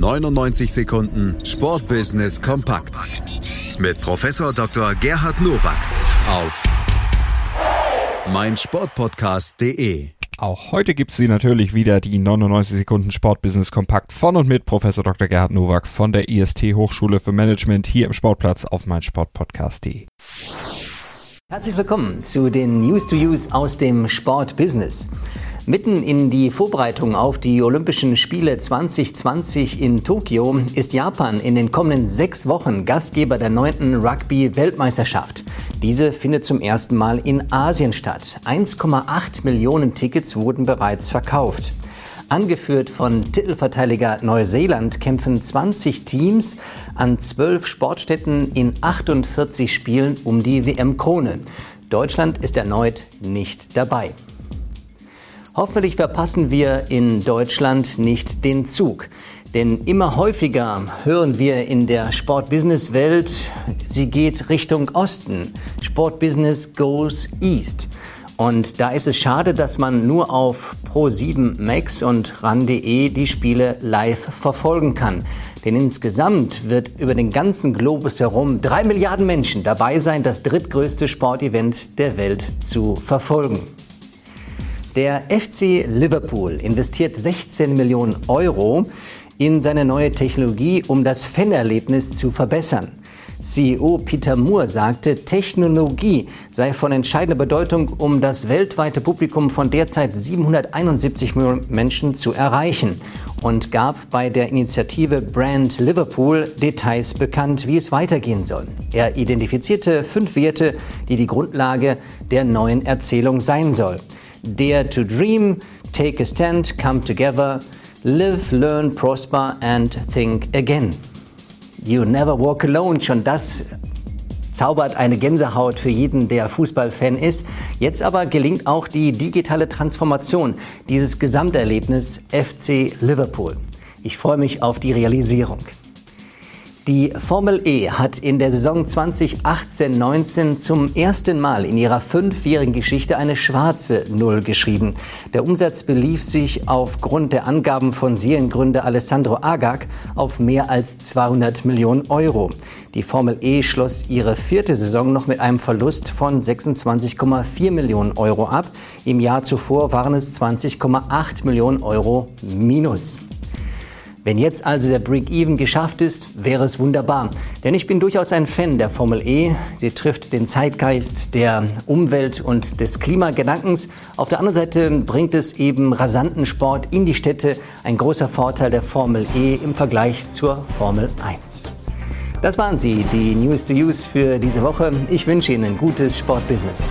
99 Sekunden Sportbusiness kompakt mit Professor Dr. Gerhard Nowak auf meinsportpodcast.de. Auch heute gibt es sie natürlich wieder, die 99 Sekunden Sportbusiness Kompakt von und mit Professor Dr. Gerhard Nowak von der IST Hochschule für Management hier im Sportplatz auf meinsportpodcast.de. Herzlich willkommen zu den News to Use aus dem Sportbusiness. Mitten in die Vorbereitung auf die Olympischen Spiele 2020 in Tokio ist Japan in den kommenden sechs Wochen Gastgeber der neunten Rugby-Weltmeisterschaft. Diese findet zum ersten Mal in Asien statt. 1,8 Millionen Tickets wurden bereits verkauft. Angeführt von Titelverteidiger Neuseeland kämpfen 20 Teams an zwölf Sportstätten in 48 Spielen um die WM-Krone. Deutschland ist erneut nicht dabei. Hoffentlich verpassen wir in Deutschland nicht den Zug. Denn immer häufiger hören wir in der Sportbusiness-Welt, sie geht Richtung Osten. Sportbusiness goes east. Und da ist es schade, dass man nur auf Pro7 Max und RAN.de die Spiele live verfolgen kann. Denn insgesamt wird über den ganzen Globus herum drei Milliarden Menschen dabei sein, das drittgrößte Sportevent der Welt zu verfolgen. Der FC Liverpool investiert 16 Millionen Euro in seine neue Technologie, um das Fanerlebnis zu verbessern. CEO Peter Moore sagte, Technologie sei von entscheidender Bedeutung, um das weltweite Publikum von derzeit 771 Millionen Menschen zu erreichen und gab bei der Initiative Brand Liverpool Details bekannt, wie es weitergehen soll. Er identifizierte fünf Werte, die die Grundlage der neuen Erzählung sein soll. Dare to dream, take a stand, come together, live, learn, prosper and think again. You never walk alone, schon das zaubert eine Gänsehaut für jeden, der Fußballfan ist. Jetzt aber gelingt auch die digitale Transformation dieses Gesamterlebnis FC Liverpool. Ich freue mich auf die Realisierung. Die Formel E hat in der Saison 2018-19 zum ersten Mal in ihrer fünfjährigen Geschichte eine schwarze Null geschrieben. Der Umsatz belief sich aufgrund der Angaben von Seriengründer Alessandro Agag auf mehr als 200 Millionen Euro. Die Formel E schloss ihre vierte Saison noch mit einem Verlust von 26,4 Millionen Euro ab. Im Jahr zuvor waren es 20,8 Millionen Euro minus. Wenn jetzt also der Break-Even geschafft ist, wäre es wunderbar. Denn ich bin durchaus ein Fan der Formel E. Sie trifft den Zeitgeist der Umwelt und des Klimagedankens. Auf der anderen Seite bringt es eben rasanten Sport in die Städte. Ein großer Vorteil der Formel E im Vergleich zur Formel 1. Das waren sie, die News to Use für diese Woche. Ich wünsche Ihnen gutes Sportbusiness.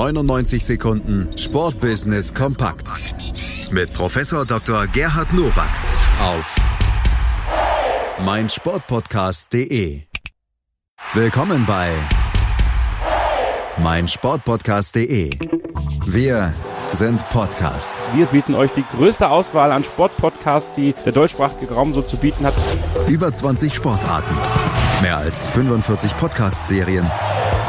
99 Sekunden Sportbusiness kompakt mit Professor Dr. Gerhard Nowak auf meinsportpodcast.de. Willkommen bei meinsportpodcast.de. Wir sind Podcast. Wir bieten euch die größte Auswahl an Sportpodcasts, die der deutschsprachige Raum so zu bieten hat. Über 20 Sportarten, mehr als 45 Podcast-Serien,